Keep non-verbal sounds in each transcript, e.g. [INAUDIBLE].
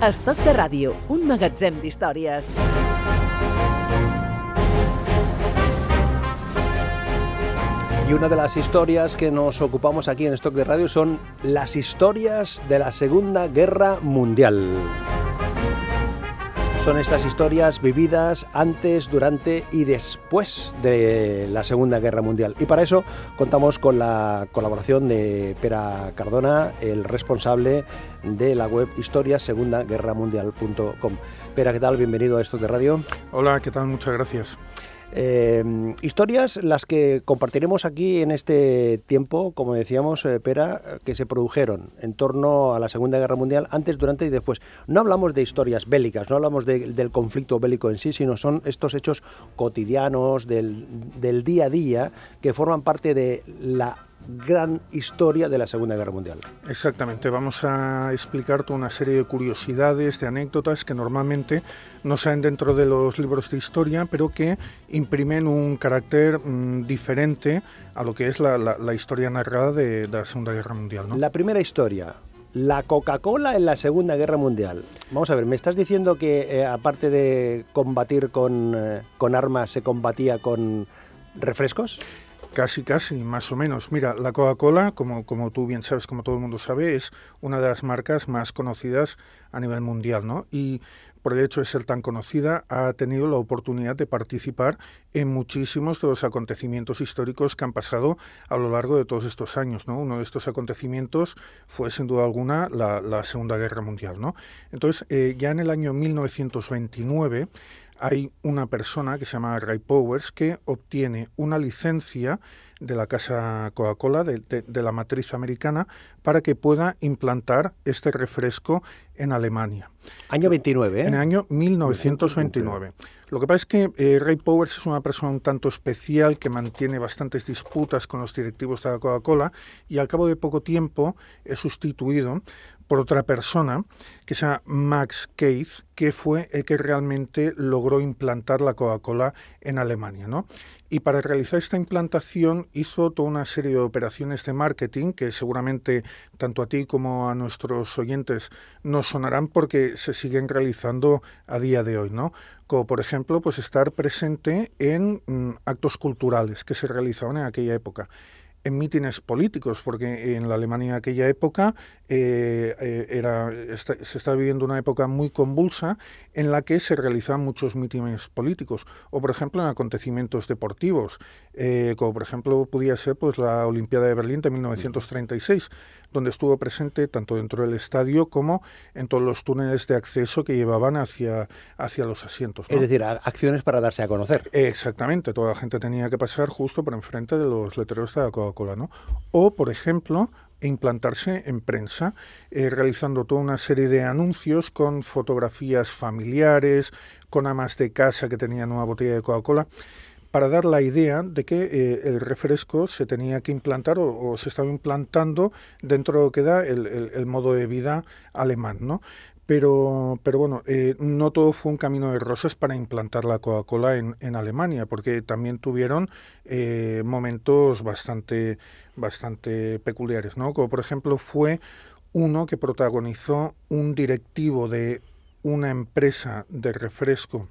Estoc de ràdio, un magatzem d'històries. Y una de las historias que nos ocupamos aquí en Stock de Radio son las historias de la Segunda Guerra Mundial. Son estas historias vividas antes, durante y después de la Segunda Guerra Mundial. Y para eso contamos con la colaboración de Pera Cardona, el responsable de la web historiasegundaguerramundial.com. Pera, ¿qué tal? Bienvenido a Stock de Radio. Hola, ¿qué tal? Muchas gracias. Eh, historias las que compartiremos aquí en este tiempo, como decíamos, eh, Pera, que se produjeron en torno a la Segunda Guerra Mundial, antes, durante y después. No hablamos de historias bélicas, no hablamos de- del conflicto bélico en sí, sino son estos hechos cotidianos del, del día a día que forman parte de la gran historia de la Segunda Guerra Mundial. Exactamente, vamos a explicar toda una serie de curiosidades, de anécdotas que normalmente no salen dentro de los libros de historia, pero que imprimen un carácter mm, diferente a lo que es la, la- la historia narrada de, de la Segunda Guerra Mundial. ¿no? La primera historia, la Coca-Cola en la Segunda Guerra Mundial. Vamos a ver, ¿me estás diciendo que eh, aparte de combatir con, eh, con armas se combatía con refrescos? Casi, casi, más o menos. Mira, la Coca-Cola, como, como tú bien sabes, como todo el mundo sabe, es una de las marcas más conocidas a nivel mundial, ¿no? Y por el hecho de ser tan conocida, ha tenido la oportunidad de participar en muchísimos de los acontecimientos históricos que han pasado a lo largo de todos estos años, ¿no? Uno de estos acontecimientos fue, sin duda alguna, la, Segunda Guerra Mundial, ¿no? Entonces, eh, ya en el año 1929 hay una persona que se llama Ray Powers que obtiene una licencia de la casa Coca-Cola, de, de- de la matriz americana, para que pueda implantar este refresco en Alemania. Año 29, ¿eh? En el año 1929. Lo que pasa es que eh, Ray Powers es una persona un tanto especial que mantiene bastantes disputas con los directivos de la Coca-Cola y al cabo de poco tiempo es sustituido por otra persona que se Max Keith, que fue el que realmente logró implantar la Coca-Cola en Alemania. ¿no? Y para realizar esta implantación hizo toda una serie de operaciones de marketing que seguramente tanto a ti como a nuestros oyentes nos sonarán porque se siguen realizando a día de hoy, ¿no? Como por ejemplo, pues estar presente en mm, actos culturales que se realizaban en aquella época en mítines políticos, porque en la Alemania de aquella época eh, eh, era, se estaba viviendo una época muy convulsa en la que se realizaban muchos mítines políticos, o por ejemplo en acontecimientos deportivos, eh, como por ejemplo podía ser pues la Olimpiada de Berlín de 1936, donde estuvo presente tanto dentro del estadio como en todos los túneles de acceso que llevaban hacia, hacia los asientos. ¿no? Es decir, acciones para darse a conocer. Exactamente, toda la gente tenía que pasar justo por enfrente de los letreros de la Coca-Cola, ¿no? O, por ejemplo, implantarse en prensa, eh, realizando toda una serie de anuncios con fotografías familiares, con amas de casa que tenían una botella de Coca-Cola, para dar la idea de que eh, el refresco se tenía que implantar o, o se estaba implantando dentro de lo que da el, el- el modo de vida alemán, ¿no? Pero, pero bueno, eh, no todo fue un camino de rosas para implantar la Coca-Cola en, Alemania, porque también tuvieron eh, momentos bastante, bastante peculiares, ¿no? Como por ejemplo fue uno que protagonizó un directivo de una empresa de refresco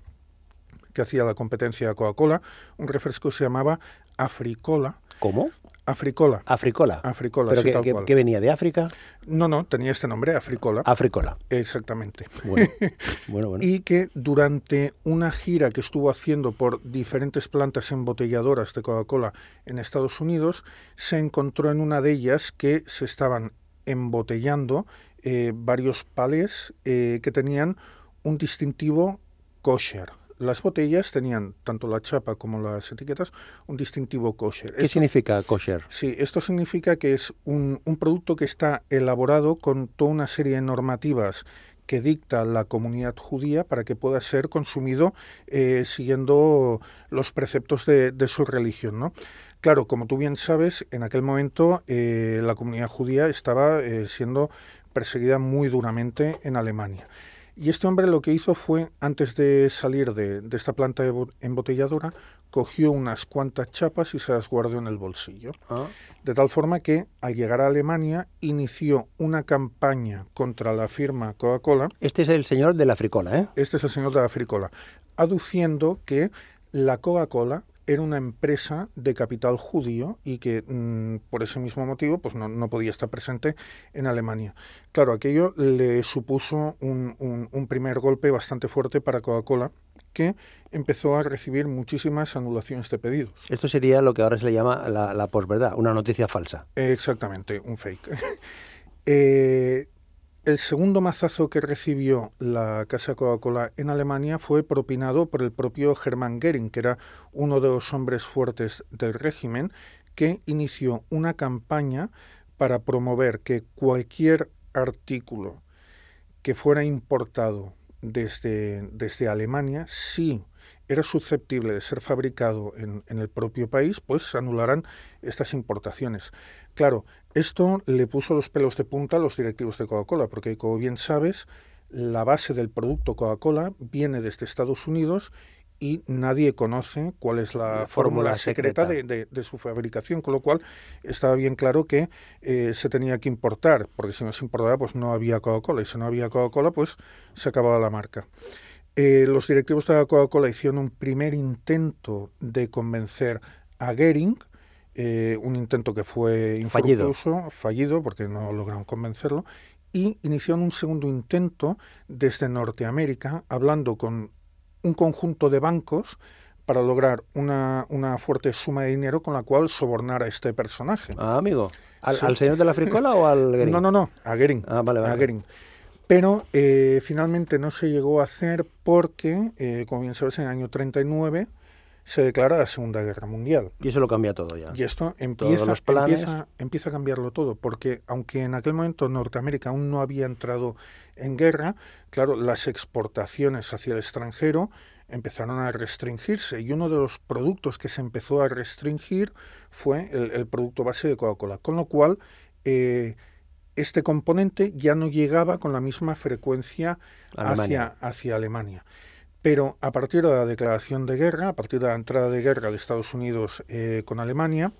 que hacía la competencia de Coca-Cola, un refresco que se llamaba Africola. ¿Cómo? Africola. Africola. Africola, ¿Pero sí, que, tal que- cual. que venía de África? No, no, tenía este nombre, Africola. Africola. Exactamente. Bueno, [LAUGHS] bueno, bueno. Y que durante una gira que estuvo haciendo por diferentes plantas embotelladoras de Coca-Cola en Estados Unidos, se encontró en una de ellas que se estaban embotellando eh, varios palés eh, que tenían un distintivo kosher. Las botellas tenían, tanto la chapa como las etiquetas, un distintivo kosher. ¿Qué Esto- significa kosher? Sí, esto significa que es un, un producto que está elaborado con toda una serie de normativas que dicta la comunidad judía para que pueda ser consumido eh, siguiendo los preceptos de, de su religión, ¿no? Claro, como tú bien sabes, en aquel momento eh, la comunidad judía estaba eh, siendo perseguida muy duramente en Alemania. Y este hombre lo que hizo fue, antes de salir de, de esta planta embo- embotelladora, cogió unas cuantas chapas y se las guardó en el bolsillo. Ah. De tal forma que al llegar a Alemania inició una campaña contra la firma Coca-Cola. Este es el señor de la fricola, ¿eh? Este es el señor de la fricola, aduciendo que la Coca-Cola era una empresa de capital judío y que mm, por ese mismo motivo pues no, no, podía estar presente en Alemania. Claro, aquello le supuso un, un, un primer golpe bastante fuerte para Coca-Cola, que empezó a recibir muchísimas anulaciones de pedidos. Esto sería lo que ahora se le llama la, la posverdad, una noticia falsa. Exactamente, un fake. [LAUGHS] eh, el segundo mazazo que recibió la Casa Coca-Cola en Alemania fue propinado por el propio Hermann Goering, que era uno de los hombres fuertes del régimen, que inició una campaña para promover que cualquier artículo que fuera importado desde, desde Alemania, si era susceptible de ser fabricado en, en, el propio país, pues se anularán estas importaciones. Claro, esto le puso los pelos de punta a los directivos de Coca-Cola, porque como bien sabes, la base del producto Coca-Cola viene desde Estados Unidos y nadie conoce cuál es la, la fórmula secreta, secreta de, de, de, su fabricación, con lo cual estaba bien claro que eh, se tenía que importar, porque si no se importaba, pues no había Coca-Cola, y si no había Coca-Cola, pues se acababa la marca. Eh, los directivos de la Coca-Cola hicieron un primer intento de convencer a Goering, eh, un intento que fue infructuoso, fallido. fallido, porque no lograron convencerlo, y iniciaron un segundo intento desde Norteamérica, hablando con un conjunto de bancos para lograr una, una, fuerte suma de dinero con la cual sobornar a este personaje. Ah, amigo. ¿Al, sí. ¿al señor de la fricola o al [LAUGHS] Goering? No, no, no, a Goering. Ah, vale, vale. A Goering. Pero eh, finalmente no se llegó a hacer porque, eh, como bien sabes, en el año 39 se declara la Segunda Guerra Mundial. Y eso lo cambia todo ya. Y esto empieza, empieza, empieza, a cambiarlo todo, porque aunque en aquel momento Norteamérica aún no había entrado en guerra, claro, las exportaciones hacia el extranjero empezaron a restringirse y uno de los productos que se empezó a restringir fue el, el producto base de Coca-Cola, con lo cual eh, este componente ya no llegaba con la misma frecuencia Alemania. Hacia, hacia Alemania. Pero a partir de la declaración de guerra, a partir de la entrada de guerra de Estados Unidos eh, con Alemania,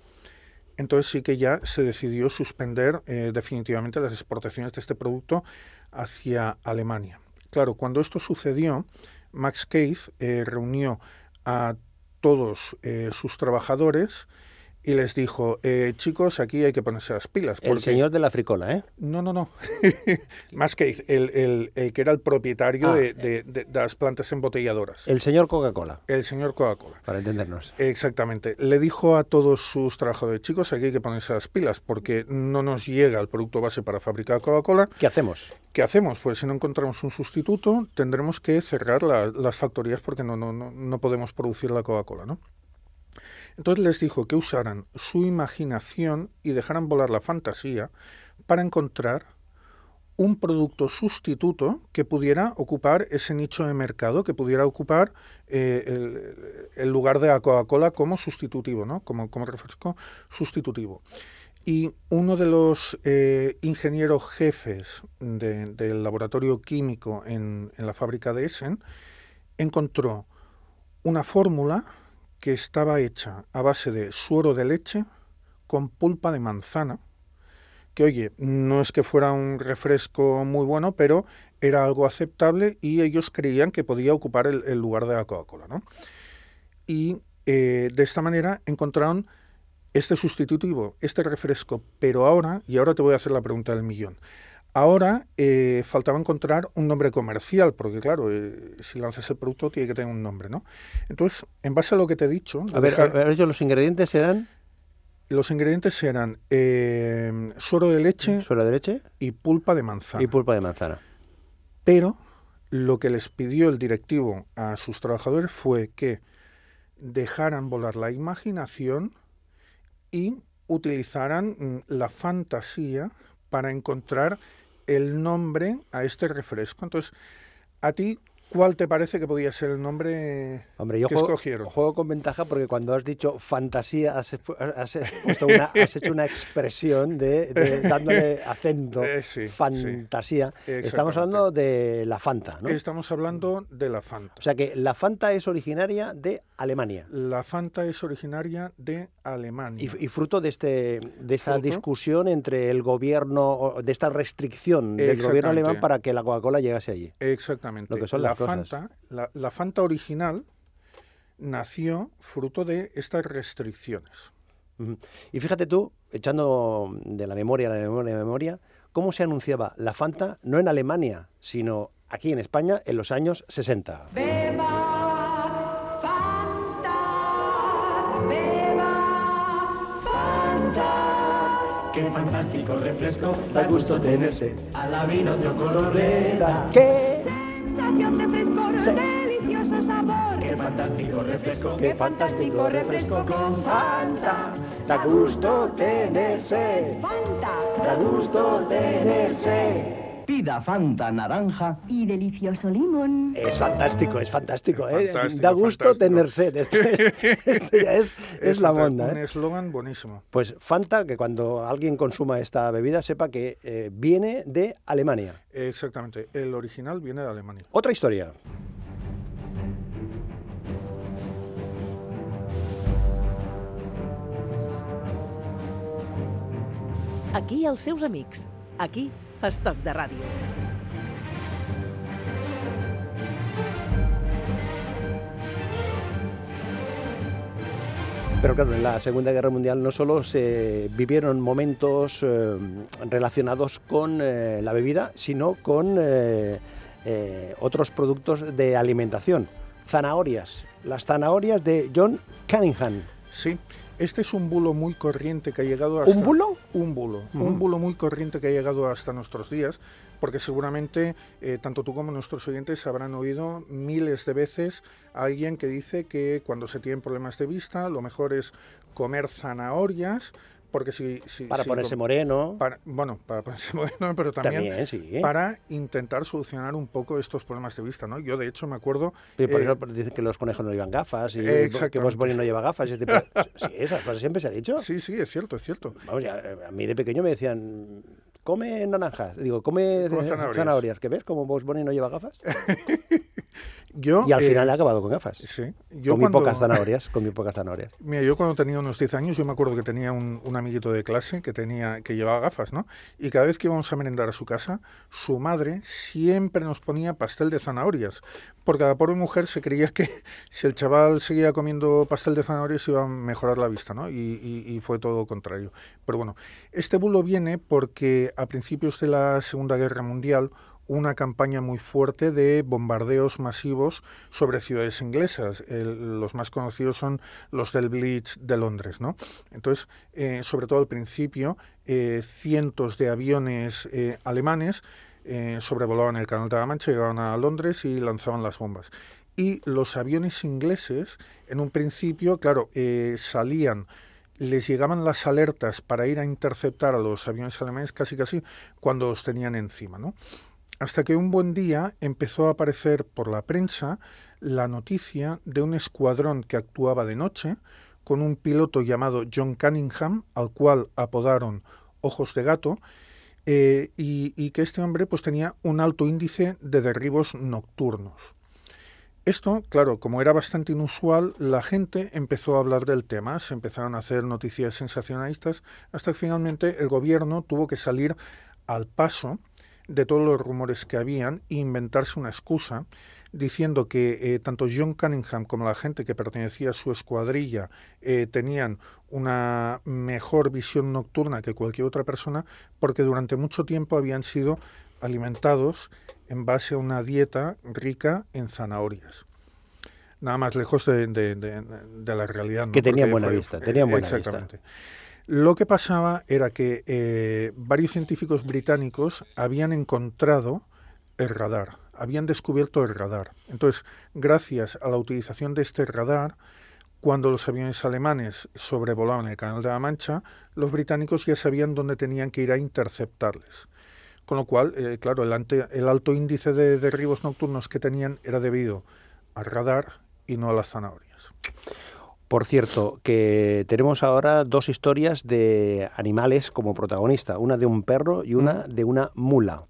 entonces sí que ya se decidió suspender eh, definitivamente las exportaciones de este producto hacia Alemania. Claro, cuando esto sucedió, Max Cave eh, reunió a todos sus trabajadores, y les dijo, eh, chicos, aquí hay que ponerse las pilas. Porque... El señor de la fricola, ¿eh? No, no, no. [LAUGHS] Más que el, el, el, que era el propietario ah, de, de, de, de, las plantas embotelladoras. El señor Coca-Cola. El señor Coca-Cola. Para entendernos. Exactamente. Le dijo a todos sus trabajadores, chicos, aquí hay que ponerse las pilas porque no nos llega el producto base para fabricar Coca-Cola. ¿Qué hacemos? ¿Qué hacemos? Pues si no encontramos un sustituto, tendremos que cerrar la, las factorías porque no, no, no, no podemos producir la Coca-Cola, ¿no? Entonces les dijo que usaran su imaginación y dejaran volar la fantasía para encontrar un producto sustituto que pudiera ocupar ese nicho de mercado, que pudiera ocupar eh, el, lugar de la Coca-Cola como sustitutivo, ¿no? como, refresco sustitutivo. Y uno de los eh, ingenieros jefes de, del laboratorio químico en, en la fábrica de Essen encontró una fórmula que estaba hecha a base de suero de leche con pulpa de manzana, que oye, no es que fuera un refresco muy bueno, pero era algo aceptable y ellos creían que podía ocupar el, lugar de la Coca-Cola. ¿no? Y eh, de esta manera encontraron este sustitutivo, este refresco, pero ahora, y ahora te voy a hacer la pregunta del millón, Ahora eh, faltaba encontrar un nombre comercial, porque claro, eh, si lanzas el producto tiene que tener un nombre, ¿no? Entonces, en base a lo que te he dicho... A ver, dejar, a ver los ingredientes eran... Los ingredientes eran eh, suero de leche... Suero de leche. Y pulpa de manzana. Y pulpa de manzana. Pero lo que les pidió el directivo a sus trabajadores fue que dejaran volar la imaginación y utilizaran mm, la fantasía para encontrar el nombre a este refresco. Entonces, a ti ¿Cuál te parece que podía ser el nombre Hombre, yo que juego, escogieron? juego con ventaja porque cuando has dicho fantasía has, has puesto una- [LAUGHS] has hecho una expresión de, de [LAUGHS] dándole acento. Eh, sí, fantasía. sí, Estamos hablando de la Fanta, ¿no? Estamos hablando de la Fanta. O sea que la Fanta es originaria de Alemania. La Fanta es originaria de Alemania. Y, y fruto de, este, de esta Fruto. discusión entre el gobierno, de esta restricción del gobierno alemán para que la Coca-Cola llegase allí. Exactamente. Lo que son la cosas. Fanta, la, la Fanta original nació fruto de estas restricciones. Y fíjate tú, echando de la memoria a la memoria a la memoria, cómo se anunciaba la Fanta no en Alemania, sino aquí en España en los años 60. Beba Fanta, beba Fanta. Qué fantástico refresco, Da gusto tenerse. a la vino de ¿Qué? Sensación de Sí. delicioso sabor. Qué fantástico refresco, ¡Qué fantástico refresco con Fanta! Da gusto tenerse. Fanta. Da gusto tenerse. Pida Fanta naranja. Y delicioso limón. Es fantástico, es fantástico, Es ¿eh? fantástico, da gusto fantástico. tener sed. Esto, [LAUGHS] esto ya es, es la monda. Un ¿eh? eslogan buenísimo. Pues Fanta, que cuando alguien consuma esta bebida sepa que eh, viene de Alemania. Exactamente. El original viene de Alemania. Otra historia. Aquí els seus amics. Aquí, Estoc de Ràdio. Pero claro, en la Segunda Guerra Mundial no solo se vivieron momentos eh, relacionados con eh, la bebida, sino con eh, eh, otros productos de alimentación. Zanahorias. Las zanahorias de John Cunningham. Sí, este es un bulo muy corriente que ha llegado hasta... ¿Un bulo? Un bulo. Un bulo muy corriente que ha llegado hasta nuestros días, porque seguramente eh, tanto tú como nuestros oyentes habrán oído miles de veces a alguien que dice que cuando se tienen problemas de vista, lo mejor es comer zanahorias, porque si... si- Para si ponerse moreno. para- bueno, para ponerse [LAUGHS] moreno, pero también, También, sí. para intentar solucionar un poco estos problemas de vista, ¿no? Yo, de hecho, me acuerdo... Y por eh, eso dicen que los conejos no llevan gafas y que Bob Bunny no lleva gafas. tipo de- [LAUGHS] sí, esas cosas siempre se ha dicho. Sí, sí, es cierto, es cierto. Vamos, ya, eh, a mí de pequeño me decían, come naranjas. Digo, come, zanahorias. zanahorias. ¿Qué ves? Como Bob Bunny no lleva gafas. [LAUGHS] Yo, Y al eh, final he acabado con gafas. Sí, yo Con muy cuando- pocas zanahorias, con pocas zanahorias. [LAUGHS] Mira, yo cuando tenía unos 10 años, yo me acuerdo que tenía un, un amiguito de clase que tenía que llevaba gafas, ¿no? Y cada vez que íbamos a merendar a su casa, su madre siempre nos ponía pastel de zanahorias, porque la pobre mujer se creía que [LAUGHS] si el chaval seguía comiendo pastel de zanahorias iba a mejorar la vista, ¿no? Y, y- y fue todo lo contrario. Pero bueno, este bulo viene porque a principios de la Segunda Guerra Mundial una campaña muy fuerte de bombardeos masivos sobre ciudades inglesas. Los más conocidos son los del Blitz de Londres, ¿no? Entonces, eh, sobre todo al principio, eh, cientos de aviones eh, alemanes sobrevolaban el Canal de la Mancha, llegaban a Londres y lanzaban las bombas. Y los aviones ingleses, en un principio, claro, salían les llegaban las alertas para ir a interceptar a los aviones alemanes casi casi cuando los tenían encima, ¿no? Hasta que un buen día empezó a aparecer por la prensa la noticia de un escuadrón que actuaba de noche con un piloto llamado John Cunningham, al cual apodaron Ojos de Gato, eh, y, que este hombre pues tenía un alto índice de derribos nocturnos. Esto, claro, como era bastante inusual, la gente empezó a hablar del tema, se empezaron a hacer noticias sensacionalistas, hasta que finalmente el gobierno tuvo que salir al paso de todos los rumores que habían e inventarse una excusa diciendo que eh, tanto John Cunningham como la gente que pertenecía a su escuadrilla eh, tenían una mejor visión nocturna que cualquier otra persona porque durante mucho tiempo habían sido alimentados en base a una dieta rica en zanahorias. Nada más lejos de, de- de- de la realidad. ¿no? Que tenían buena fue- vista, tenían buena vista. Exactamente. Lo que pasaba era que eh, varios científicos británicos habían encontrado el radar, habían descubierto el radar. Entonces, gracias a la utilización de este radar, cuando los aviones alemanes sobrevolaban el Canal de la Mancha, los británicos ya sabían dónde tenían que ir a interceptarles. con lo cual, eh, claro, el, ante- el alto índice de derribos nocturnos que tenían era debido al radar y no a las zanahorias. Por cierto, que tenemos ahora dos historias de animales como protagonista, una de un perro y una de una mula.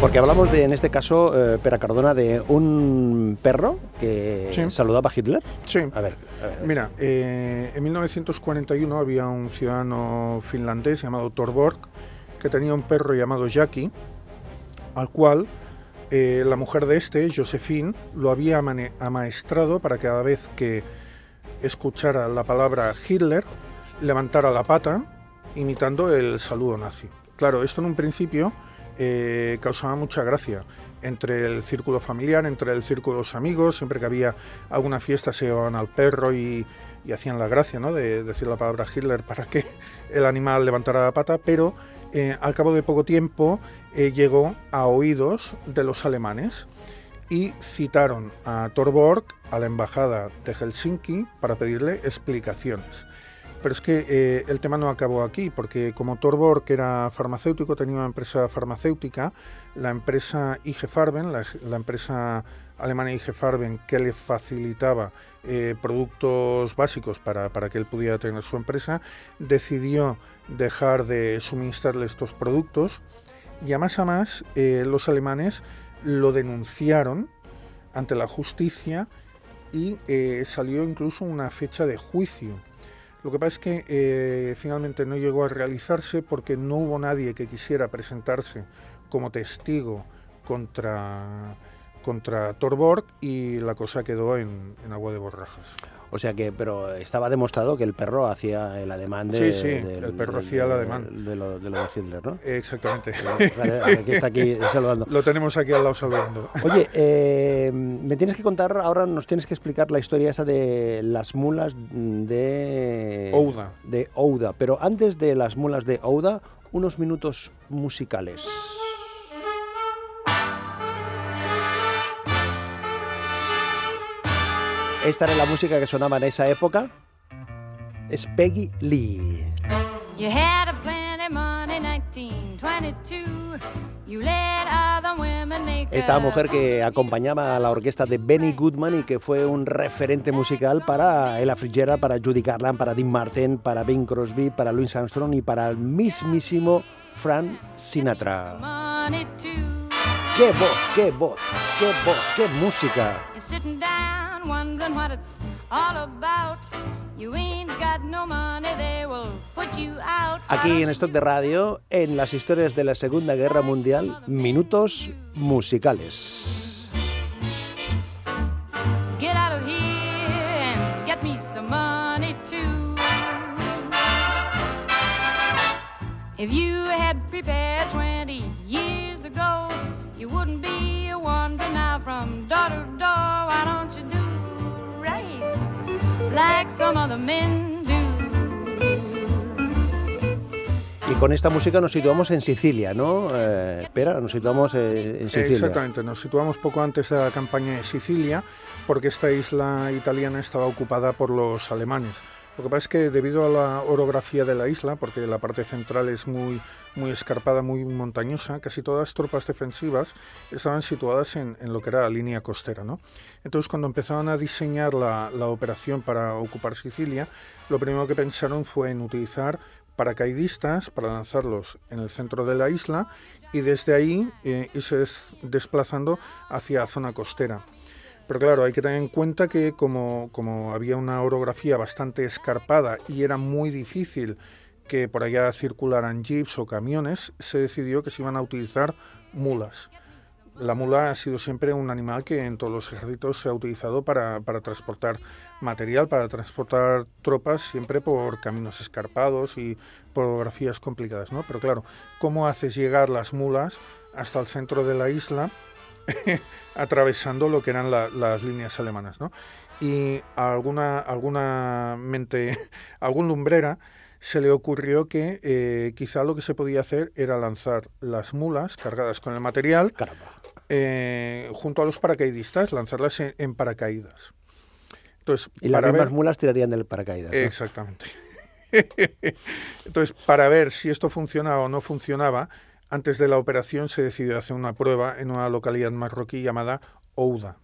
Porque hablamos de, en este caso, eh, Pera Cardona, de un perro que Sí. saludaba a Hitler. Sí. A ver, a ver. Mira, eh, en 1941 había un ciudadano finlandés llamado Torborg que tenía un perro llamado Jackie, al cual eh, la mujer de este, Josephine, lo había amaestrado para que cada vez que escuchara la palabra Hitler, levantara la pata imitando el saludo nazi. Claro, esto en un principio eh, causaba mucha gracia entre el círculo familiar, entre el círculo de los amigos, siempre que había alguna fiesta se llevaban al perro y, y hacían la gracia ¿no? de decir la palabra Hitler para que el animal levantara la pata, pero eh, al cabo de poco tiempo eh, llegó a oídos de los alemanes y citaron a Torborg a la embajada de Helsinki para pedirle explicaciones. Pero es que eh, el tema no acabó aquí, porque como Torborg era farmacéutico, tenía una empresa farmacéutica, la empresa IG Farben, la, la empresa alemana IG Farben, que le facilitaba eh, productos básicos para, para que él pudiera tener su empresa, decidió dejar de suministrarle estos productos y a más a más eh, los alemanes lo denunciaron ante la justicia y eh, salió incluso una fecha de juicio. Lo que pasa es que finalmente no llegó a realizarse porque no hubo nadie que quisiera presentarse como testigo contra, contra Torborg y la cosa quedó en, en agua de borrajas. O sea que, pero estaba demostrado que el perro hacía el ademán de. Sí, sí, el perro hacía el ademán. De lo de, lo de Hitler, ¿no? Exactamente. [LAUGHS] Aquí está aquí [LAUGHS] saludando. Lo tenemos aquí al lado saludando. Oye, eh, me tienes que contar, ahora nos tienes que explicar la historia esa de las mulas de... Ouda. De Ouda. Pero antes de las mulas de Ouda, unos minutos musicales. Esta era la música que sonaba en esa época. Es Peggy Lee. You had a plenty money 1922. You let other women make Esta mujer que acompañaba a la orquesta de Benny Goodman y que fue un referente musical para Ella Fitzgerald, para Judy Garland, para Dean Martin, para Bing Crosby, para Louis Armstrong y para el mismísimo Frank Sinatra. ¡Qué voz, qué voz, qué voz, qué música! Wondering what it's all about. Aquí en Stock de Radio, en las historias de la Segunda Guerra Mundial, minutos musicales. Get out of here and get me some money too. If you had prepared like some other men do? Y con esta música nos situamos en Sicilia, ¿no? Eh, espera, nos situamos eh, en Sicilia. Exactamente, nos situamos poco antes de la campaña de Sicilia, porque esta isla italiana estaba ocupada por los alemanes. Lo que pasa es que debido a la orografía de la isla, porque la parte central es muy, muy escarpada, muy montañosa, casi todas las tropas defensivas estaban situadas en, lo que era la línea costera. ¿no? Entonces, cuando empezaron a diseñar la, operación para ocupar Sicilia, lo primero que pensaron fue en utilizar paracaidistas para lanzarlos en el centro de la isla y desde ahí eh, irse des- desplazando hacia la zona costera. Pero claro, hay que tener en cuenta que como, como había una orografía bastante escarpada y era muy difícil que por allá circularan jeeps o camiones, se decidió que se iban a utilizar mulas. La mula ha sido siempre un animal que en todos los ejércitos se ha utilizado para, transportar material, para transportar tropas, siempre por caminos escarpados y por orografías complicadas, ¿no? Pero claro, ¿cómo haces llegar las mulas hasta el centro de la isla [LAUGHS] atravesando lo que eran la- las líneas alemanas, ¿no? Y a alguna, alguna mente, [LAUGHS] algún lumbrera se le ocurrió que eh, quizá lo que se podía hacer era lanzar las mulas cargadas con el material eh, junto a los paracaidistas, lanzarlas en, en paracaídas. Entonces, Y las mismas ver- mulas tirarían del paracaídas. ¿no? Exactamente. [LAUGHS] Entonces, para ver si esto funcionaba o no funcionaba, antes de la operación se decidió hacer una prueba en una localidad marroquí llamada Ouda.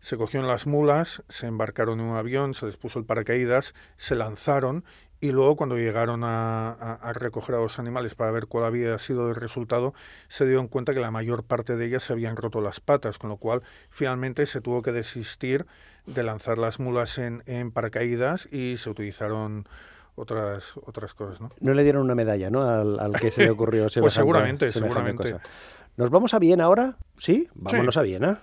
Se cogieron las mulas, se embarcaron en un avión, se les puso el paracaídas, se lanzaron y luego cuando llegaron a, recoger a los animales para ver cuál había sido el resultado, se dieron cuenta que la mayor parte de ellas se habían roto las patas, con lo cual finalmente se tuvo que desistir de lanzar las mulas en paracaídas y se utilizaron otras, otras cosas. ¿no? No le dieron una medalla, ¿no? Al, al que se le ocurrió [LAUGHS] semejante- seguramente, semejante seguramente. cosa. ¿Nos vamos a Viena ahora? ¿Sí? Vámonos a Viena.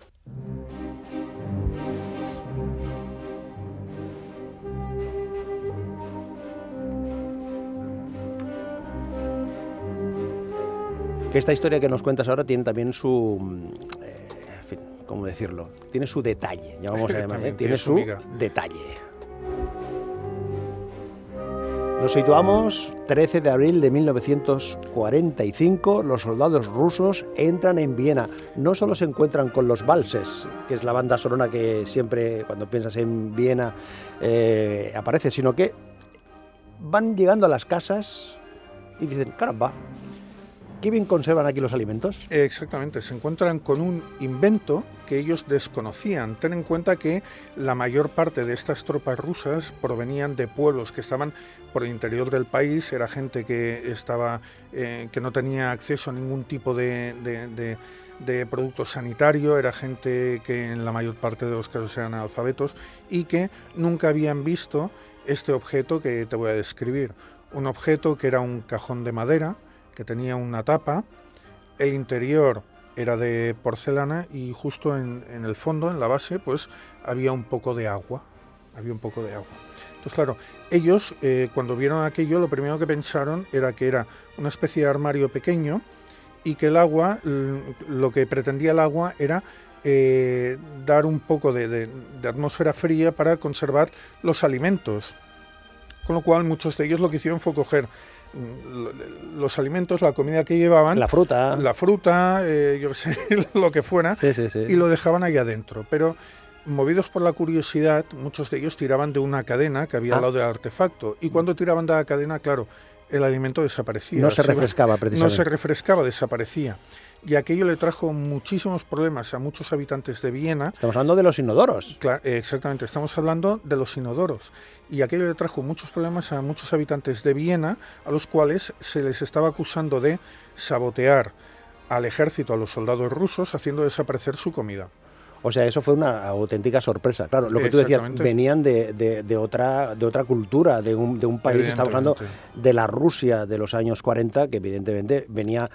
Que esta historia que nos cuentas ahora tiene también su... mm, eh, en fin, ¿cómo decirlo? Tiene su detalle, ya vamos a [LAUGHS] llamar, ¿eh? Tiene tiene su detalle. Nos situamos 13 de abril de 1945. Los soldados rusos entran en Viena. No solo se encuentran con los valses, que es la banda sonora que siempre cuando piensas en Viena eh, aparece, sino que van llegando a las casas y dicen, caramba, qué bien conservan aquí los alimentos. Exactamente, se encuentran con un invento que ellos desconocían. Ten en cuenta que la mayor parte de estas tropas rusas provenían de pueblos que estaban por el interior del país, era gente que estaba eh, que no tenía acceso a ningún tipo de, de- producto sanitario, era gente que en la mayor parte de los casos eran analfabetos y que nunca habían visto este objeto que te voy a describir. Un objeto que era un cajón de madera, que tenía una tapa, el interior era de porcelana y justo en, el fondo, en la base, pues había un poco de agua. Había un poco de agua. Entonces, claro, ellos eh, cuando vieron aquello, lo primero que pensaron era que era una especie de armario pequeño y que el agua, lo que pretendía el agua era eh, dar un poco de, de- de atmósfera fría para conservar los alimentos. Con lo cual muchos de ellos lo que hicieron fue coger los alimentos, la comida que llevaban, La fruta. la fruta, eh, yo sé, [LAUGHS] lo que fuera, Sí, sí, sí. y lo dejaban ahí adentro. Pero movidos por la curiosidad, muchos de ellos tiraban de una cadena que había Ah. al lado del artefacto. Y cuando tiraban de la cadena, claro, el alimento desaparecía. no se refrescaba [LAUGHS] no precisamente. se refrescaba, desaparecía. Y aquello le trajo muchísimos problemas a muchos habitantes de Viena. Estamos hablando de los inodoros. Eh, exactamente, estamos hablando de los inodoros. Y aquello le trajo muchos problemas a muchos habitantes de Viena, a los cuales se les estaba acusando de sabotear al ejército, a los soldados rusos, haciendo desaparecer su comida. O sea, eso fue una auténtica sorpresa. Claro, lo que tú decías, venían de, de- de otra, de otra cultura, de un, de un país, estamos hablando de la Rusia de los años 40, que evidentemente venía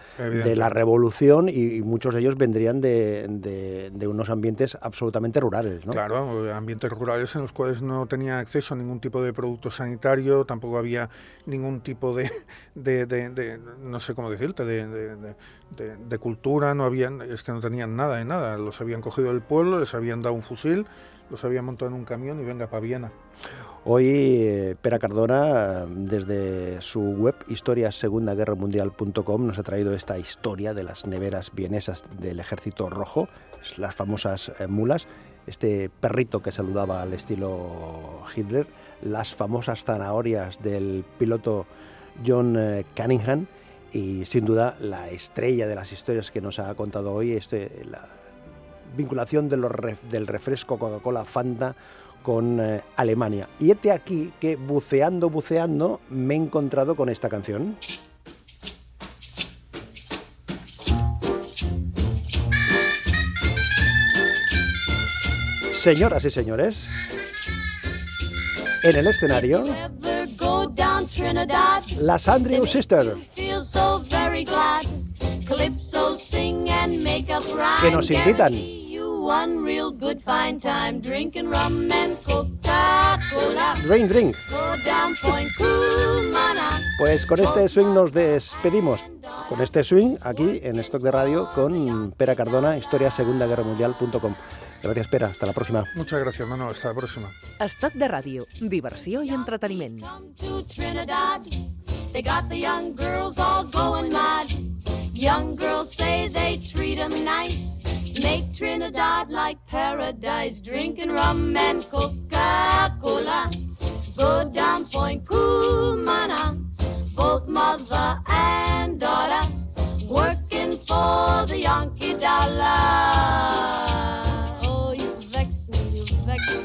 de la revolución y, y muchos de ellos vendrían de, de- de unos ambientes absolutamente rurales, ¿no? Claro, ambientes rurales en los cuales no tenía acceso a ningún tipo de producto sanitario, tampoco había ningún tipo de, de- de- de- no sé cómo decirte, de, de- de- de- de cultura, no habían, es que no tenían nada de nada. Los habían cogido del pueblo, les habían dado un fusil, los habían montado en un camión y venga para Viena. Hoy eh, Pera Cardona, desde su web historiasegundaguerramundial.com, nos ha traído esta historia de las neveras vienesas del Ejército Rojo, las famosas eh, mulas, este perrito que saludaba al estilo Hitler, las famosas zanahorias del piloto John eh, Cunningham y sin duda la estrella de las historias que nos ha contado hoy, este, la vinculación de los ref- del refresco Coca-Cola Fanta con eh, Alemania. Y este aquí que buceando, buceando, me he encontrado con esta canción. Señoras y señores, en el escenario, las Andrew Sisters. Que nos invitan. Fine time drinking rum and Coca-Cola. Drink Drink. Pues con este swing nos despedimos. Con este swing aquí en Stock de Radio con Pera Cardona, historia segunda guerra mundial.com. Gracias, Pera. Hasta la próxima. Muchas gracias, Manuel. Hasta la próxima. Estoc de ràdio, diversió i entreteniment. Come to Trinidad. They got the young girls all going mad. Young girls say they treat 'em nice. Trinidad like paradise, drinking rum and Coca-Cola. Go down Point Cumana, both mother and daughter, working for the Yankee dollar. Oh, you vex me, you vex me.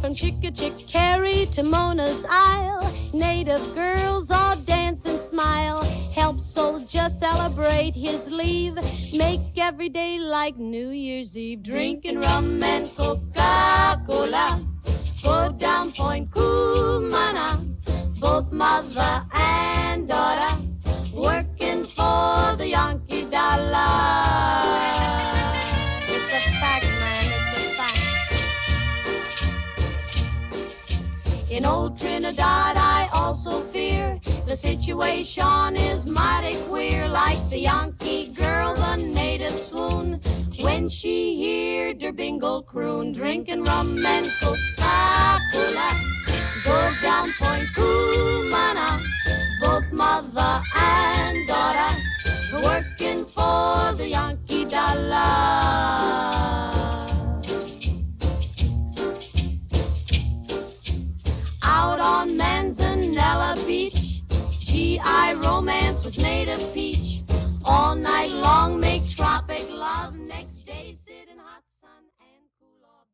From Chickachick Carry to Mona's Isle, native girls all dance and smile Celebrate his leave. Make every day like New Year's Eve. Drinking rum and Coca-Cola. Go down Point Cumana. Both mother and daughter working for the Yankee dollar. It's a fact, man. It's a fact. In old the situation is mighty queer. Like the Yankee girl, the native swoon when she heard her bingle croon, drinking rum and Coca-Cola. Go down Point Cumana, both mother and daughter working for the Yankee dollar. Out on Manzanella I romance with native peach. All night long make tropic love.